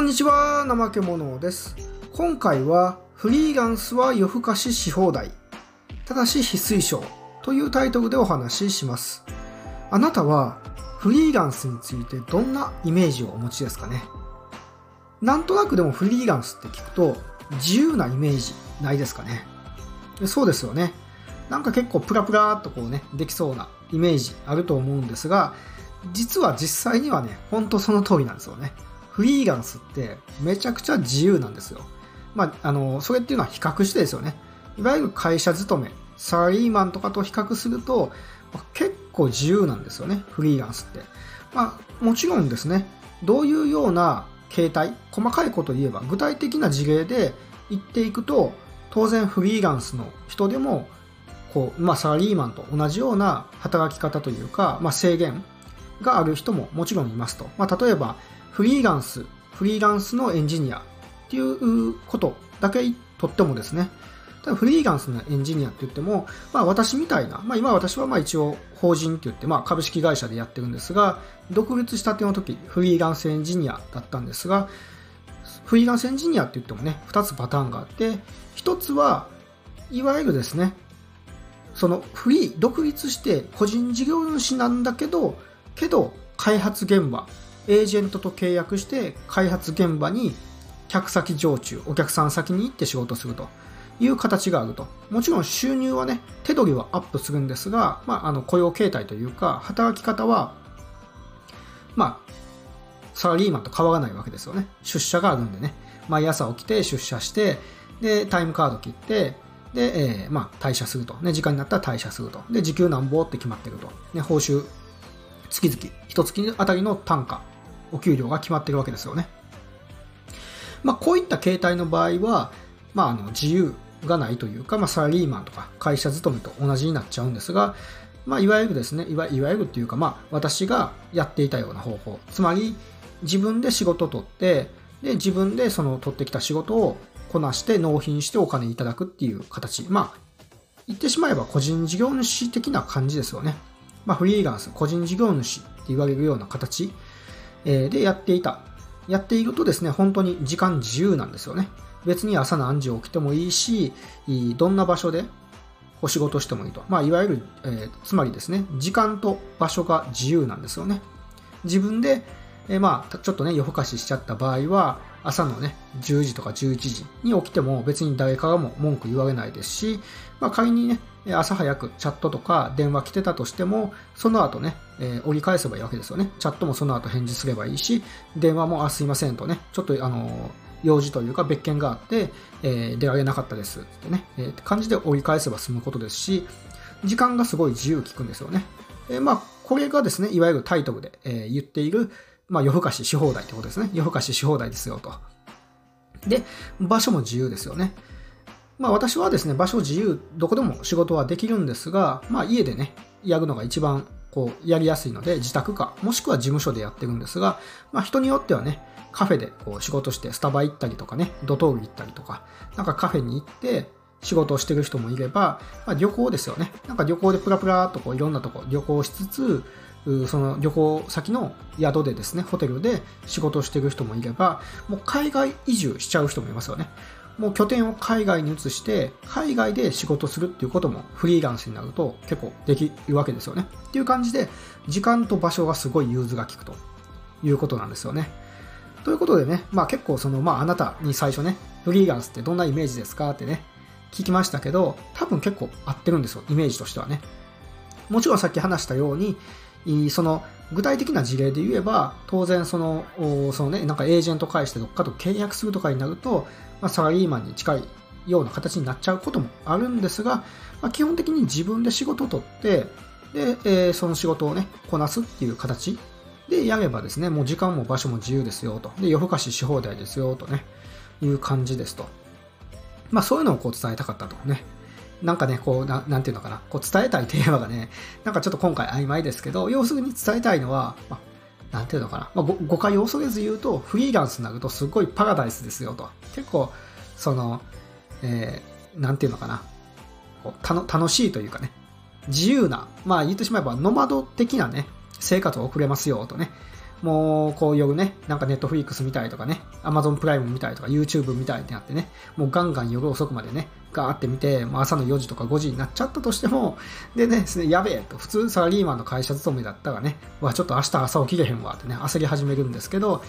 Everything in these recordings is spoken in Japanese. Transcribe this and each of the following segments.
こんにちは、怠け者です。今回は、フリーランスは夜更かしし放題、ただし非推奨というタイトルでお話しします。あなたは、フリーランスについてどんなイメージをお持ちですかね？なんとなくでもフリーランスって聞くと、自由なイメージないですかね？そうですよね。なんか結構プラプラっとこうね、できそうなイメージあると思うんですが、実は実際にはね、ほんとその通りなんですよね。フリーランスってめちゃくちゃ自由なんですよ。まあ、あの、それっていうのは比較してですよね。いわゆる会社勤め、サラリーマンとかと比較すると、結構自由なんですよね、フリーランスって。まあ、もちろんですね、どういうような形態、細かいことを言えば、具体的な事例で言っていくと、当然フリーランスの人でも、こう、まあ、サラリーマンと同じような働き方というか、まあ、制限がある人ももちろんいますと。まあ、例えば、フリーランス、フリーランスのエンジニアっていうことだけとってもですね、ただフリーランスのエンジニアって言っても、まあ私みたいな、まあ今私はまあ一応法人って言って、まあ株式会社でやってるんですが、独立したての時、フリーランスエンジニアだったんですが、フリーランスエンジニアって言ってもね、2つパターンがあって、1つは、いわゆるですね、そのフリー、独立して個人事業主なんだけど、けど開発現場、エージェントと契約して開発現場に客先常駐、お客さん先に行って仕事するという形があると。もちろん収入はね、手取りはアップするんですが、まあ、あの雇用形態というか、働き方は、まあ、サラリーマンと変わらないわけですよね。出社があるんでね。毎朝起きて出社して、で、タイムカード切って、で、えー、まあ、退社すると。ね、時間になったら退社すると。で、時給なんぼって決まってると。ね、報酬、月々、一月あたりの単価お給料が決まってるわけですよね。まあ、こういった形態の場合は、まあ、あの自由がないというか、まあ、サラリーマンとか会社勤めと同じになっちゃうんですが、まあ、いわゆるですねいわいわゆるっていうか、まあ、私がやっていたような方法。つまり自分で仕事を取ってで自分でその取ってきた仕事をこなして納品してお金いただくっていう形。まあ言ってしまえば個人事業主的な感じですよね、まあ、フリーランス個人事業主って言われるような形でやっていた。やっているとですね、本当に時間自由なんですよね。別に朝何時起きてもいいし、どんな場所でお仕事してもいいと。まあ、いわゆる、えー、つまりですね、時間と場所が自由なんですよね。自分で、えー、まあ、ちょっとね、夜更かししちゃった場合は、朝のね、10時とか11時に起きても別に誰からも文句言われないですし、まあ、仮にね、朝早くチャットとか電話来てたとしても、その後ね、えー、折り返せばいいわけですよね。チャットもその後返事すればいいし、電話も、あ、すいませんとね、ちょっとあの用事というか別件があって、えー、出られなかったですってね、えー、感じで折り返せば済むことですし、時間がすごい自由効くんですよね。え、まあ、これがですね、いわゆるタイトルで、え、言っている、まあ、夜更かしし放題ってことですね。夜更かしし放題ですよと。で、場所も自由ですよね。まあ私はですね、場所自由、どこでも仕事はできるんですが、まあ家でね、やるのが一番こうやりやすいので、自宅か、もしくは事務所でやってるんですが、まあ人によってはね、カフェでこう仕事してスタバ行ったりとかね、ドトール行ったりとか、なんかカフェに行って仕事をしてる人もいれば、まあ、旅行ですよね。なんか旅行でプラプラとこういろんなとこ旅行しつつ、その旅行先の宿でですね、ホテルで仕事をしている人もいれば、もう海外移住しちゃう人もいますよね。もう拠点を海外に移して、海外で仕事するっていうこともフリーランスになると結構できるわけですよね。っていう感じで、時間と場所がすごい融通が利くということなんですよね。ということでね、まあ結構その、まああなたに最初ね、フリーランスってどんなイメージですかってね、聞きましたけど、多分結構合ってるんですよ、イメージとしてはね。もちろんさっき話したように、その具体的な事例で言えば、当然その、そのね、なんかエージェント介してどっかと契約するとかになると、まあ、サラリーマンに近いような形になっちゃうこともあるんですが、まあ、基本的に自分で仕事を取って、で、えー、その仕事をね、こなすっていう形でやればですね、もう時間も場所も自由ですよと。で、夜更かしし放題ですよとね、いう感じですと。まあそういうのをこう伝えたかったとね。なんかね、こう、ななんていうのかな、こう伝えたいテーマがね、なんかちょっと今回曖昧ですけど、要するに伝えたいのは、まあ、なんていうのかな、まあ、誤解を恐れず言うと、フリーランスになるとすごいパラダイスですよと。結構、その、えー、なんていうのかな、こうたの楽しいというかね、自由な、まあ言ってしまえばノマド的なね、生活を送れますよとね、もうこう夜ね、なんかネットフリックス見たいとかね、アマゾンプライム見たいとか YouTube 見たいってなってね、もうガンガン夜遅くまでね、ガーって見て、まあ、朝の4時とか5時になっちゃったとしても、でね、やべえと、普通サラリーマンの会社勤めだったらね、わ、ちょっと明日朝起きれへんわってね、焦り始めるんですけど、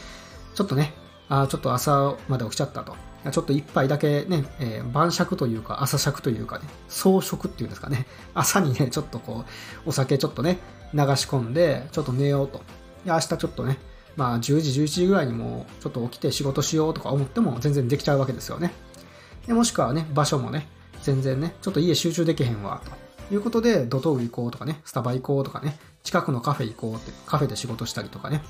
ちょっとね、あちょっと朝まで起きちゃったと。ちょっと一杯だけね、えー、晩酌というか朝酌というかね、早食っていうんですかね、朝にね、ちょっとこう、お酒ちょっとね、流し込んで、ちょっと寝ようと。で、明日ちょっとね、まあ10時、11時ぐらいにもちょっと起きて仕事しようとか思っても全然できちゃうわけですよね。でもしくはね、場所もね、全然ね、ちょっと家集中できへんわ、ということで、ドトール行こうとかね、スタバ行こうとかね、近くのカフェ行こうって、カフェで仕事したりとかね、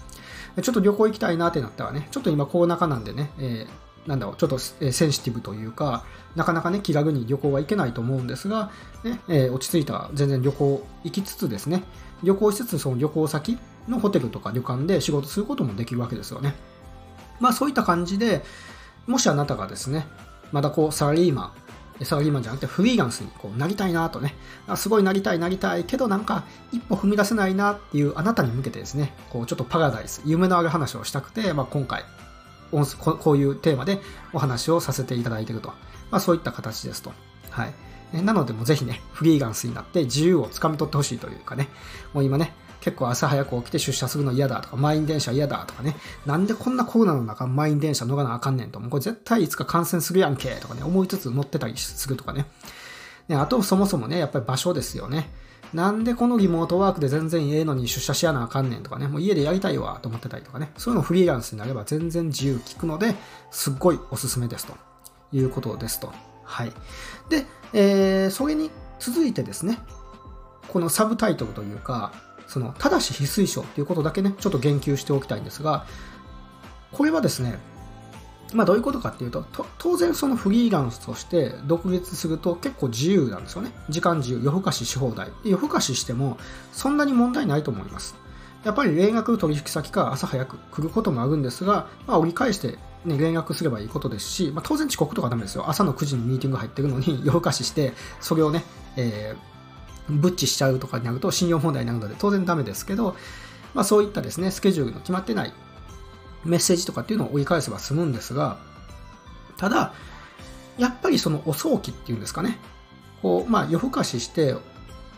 ちょっと旅行行きたいなってなったらね、ちょっと今コロナ禍なんでね、えー、なんだろう、ちょっとセンシティブというか、なかなかね、気軽に旅行は行けないと思うんですが、ね、えー、落ち着いたら全然旅行行きつつですね、旅行しつつその旅行先のホテルとか旅館で仕事することもできるわけですよね。まあそういった感じで、もしあなたがですね、まだこうサラリーマン、サラリーマンじゃなくてフリーランスにこうなりたいなとね、すごいなりたいなりたいけどなんか一歩踏み出せないなっていうあなたに向けてですね、こうちょっとパラダイス、夢のある話をしたくて、まあ、今回こういうテーマでお話をさせていただいていると。まあそういった形ですと。はい。なのでもぜひね、フリーランスになって自由をつかみ取ってほしいというかね、もう今ね、結構朝早く起きて出社するの嫌だとか、満員電車嫌だとかね、なんでこんなコロナの中満員電車乗らなあかんねんと、もうこれ絶対いつか感染するやんけとかね、思いつつ乗ってたりするとかね。ねあとそもそもね、やっぱり場所ですよね。なんでこのリモートワークで全然ええのに出社しやなあかんねんとかね、もう家でやりたいわと思ってたりとかね、そういうのフリーランスになれば全然自由聞くので、すっごいおすすめですということですと。はい。で、えー、それに続いてですね、このサブタイトルというか、その、ただし非推奨ということだけね、ちょっと言及しておきたいんですが、これはですね、まあどういうことかっていうと、と当然そのフリーランスとして独立すると結構自由なんですよね。時間自由、夜更かしし放題。夜更かししてもそんなに問題ないと思います。やっぱり連絡取引先から朝早く来ることもあるんですが、まあ折り返してね、連絡すればいいことですし、まあ、当然遅刻とかダメですよ。朝の9時にミーティング入ってるのに夜更かしして、それをね、えーブッチしちゃうとかになると信用問題になるので当然ダメですけど、まあ、そういったですね、スケジュールの決まってないメッセージとかっていうのを追い返せば済むんですが、ただ、やっぱりその遅起きっていうんですかね、こう、まあ夜更かしして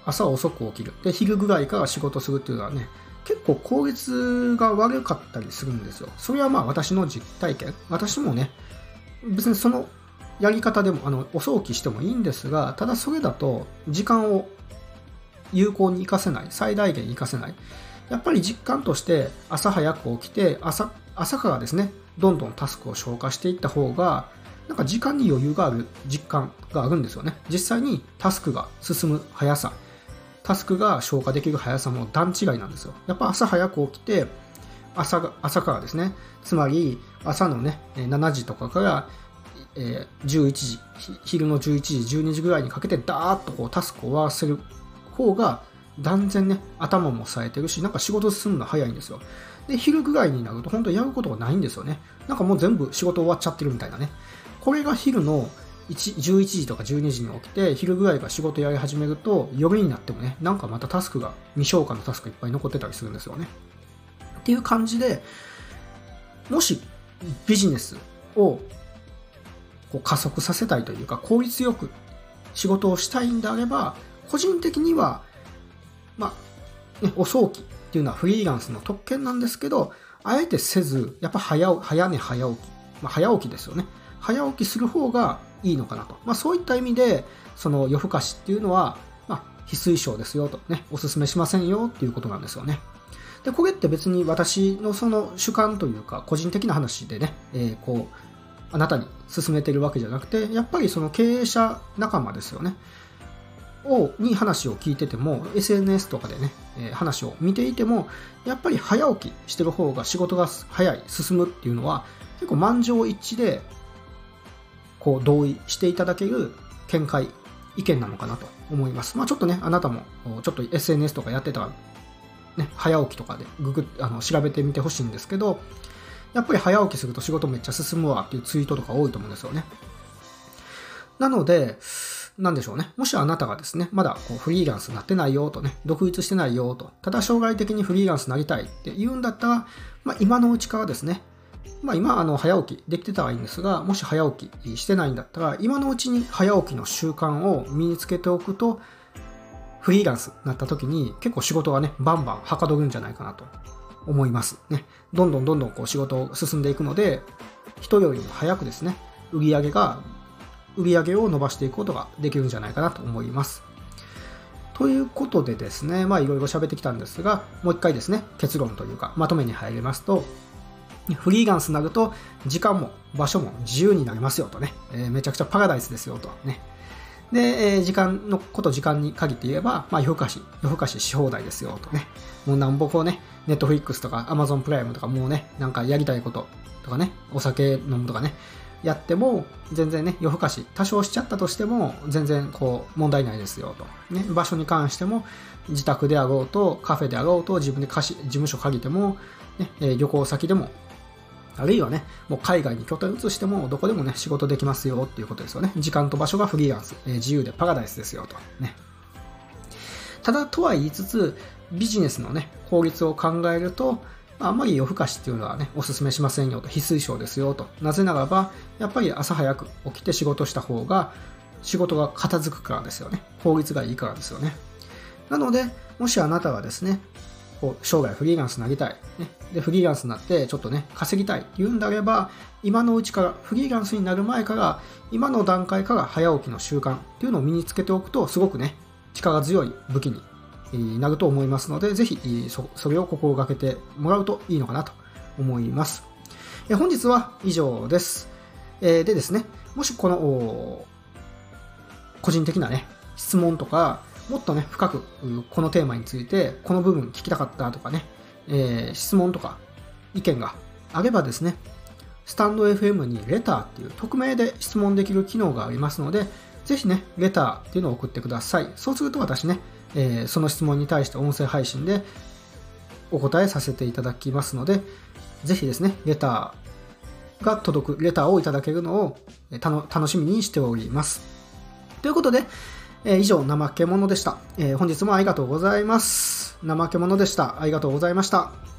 朝遅く起きる。で、昼ぐらいから仕事するっていうのはね、結構効率が悪かったりするんですよ。それはまあ私の実体験。私もね、別にそのやり方でも、あの、遅起きしてもいいんですが、ただそれだと時間を有効に活かせない、最大限活かせない。やっぱり実感として朝早く起きて朝、朝からですね、どんどんタスクを消化していった方が、なんか時間に余裕がある実感があるんですよね。実際にタスクが進む速さ、タスクが消化できる速さも段違いなんですよ。やっぱ朝早く起きて、朝朝からですね、つまり朝のね、7時とかからえ11時、昼の11時、12時ぐらいにかけてダーッとこうタスクを終わらせる方が断然ね、頭も冴えてるし、なんか仕事進むの早いんですよ。で、昼ぐらいになると本当やることがないんですよね。なんかもう全部仕事終わっちゃってるみたいなね。これが昼の1 11時とか12時に起きて、昼ぐらいから仕事やり始めると、夜になってもね、なんかまたタスクが、未消化のタスクいっぱい残ってたりするんですよね。っていう感じで、もしビジネスをこう加速させたいというか、効率よく仕事をしたいんであれば、個人的には、まあ、ね、遅起きっていうのはフリーランスの特権なんですけど、あえてせず、やっぱ早早寝早起き、まあ、早起きですよね。早起きする方がいいのかなと。まあ、そういった意味で、その夜更かしっていうのは、まあ、非推奨ですよとね、おすすめしませんよっていうことなんですよね。で、これって別に私のその主観というか、個人的な話でね、えー、こう、あなたに勧めてるわけじゃなくて、やっぱりその経営者仲間ですよね。を、に話を聞いてても、SNS とかでね、え、話を見ていても、やっぱり早起きしてる方が仕事が早い、進むっていうのは、結構満場一致で、こう同意していただける見解、意見なのかなと思います。まあちょっとね、あなたも、ちょっと SNS とかやってたら、ね、早起きとかでググあの調べてみてほしいんですけど、やっぱり早起きすると仕事めっちゃ進むわっていうツイートとか多いと思うんですよね。なので、なんでしょうね。もしあなたがですね、まだこうフリーランスになってないよとね、独立してないよと、ただ将来的にフリーランスになりたいって言うんだったら、まあ、今のうちからですね、まあ、今あの早起きできてたらいいんですがもし早起きしてないんだったら今のうちに早起きの習慣を身につけておくとフリーランスになった時に結構仕事がねバンバンはかどるんじゃないかなと思います。ね。どんどんどんどんこう仕事を進んでいくので人よりも早くですね売り上げが売り上げを伸ばしていくことができるんじゃないかなと思います。ということでですね、まあいろいろ喋ってきたんですが、もう一回ですね、結論というか、まとめに入りますと、フリーランスになると、時間も場所も自由になりますよとね、えー、めちゃくちゃパラダイスですよとね。で、えー、時間のこと時間に限って言えば、まあ、夜更かし、夜更かしし放題ですよとね。もうなんぼこうね、ネットフリックスとかアマゾンプライムとかもうね、なんかやりたいこととかね、お酒飲むとかね、やっても全然ね夜更かし多少しちゃったとしても全然こう問題ないですよと、ね、場所に関しても自宅であろうとカフェであろうと自分で貸し事務所借りても、ね、え旅行先でもあるいはね、もう海外に拠点移してもどこでもね、仕事できますよっていうことですよね。時間と場所がフリーランス、えー、自由でパラダイスですよと。ね。ただ、とは言いつつ、ビジネスのね、効率を考えると、あんまり夜更かしっていうのはね、お勧めしませんよと、非推奨ですよと。なぜならば、やっぱり朝早く起きて仕事した方が、仕事が片付くからですよね。効率がいいからですよね。なので、もしあなたはですね、こう生涯フリーランスになりたい、ね、で、フリーランスになってちょっとね、稼ぎたいっていうんであれば、今のうちから、フリーランスになる前から、今の段階から早起きの習慣っていうのを身につけておくと、すごくね、力強い武器になると思いますので、ぜひそれを心がけてもらうといいのかなと思います。本日は以上です。でですね、もしこの個人的なね、質問とか、もっとね、深くこのテーマについて、この部分聞きたかったとかね、えー、質問とか意見があればですね、スタンド FM にレターっていう匿名で質問できる機能がありますので、ぜひね、レターっていうのを送ってください。そうすると私ね、えー、その質問に対して音声配信でお答えさせていただきますので、ぜひですね、レターが届く、レターをいただけるのを楽しみにしております。ということで、えー、以上、怠け者でした、えー、本日もありがとうございます。怠け者でした。ありがとうございました。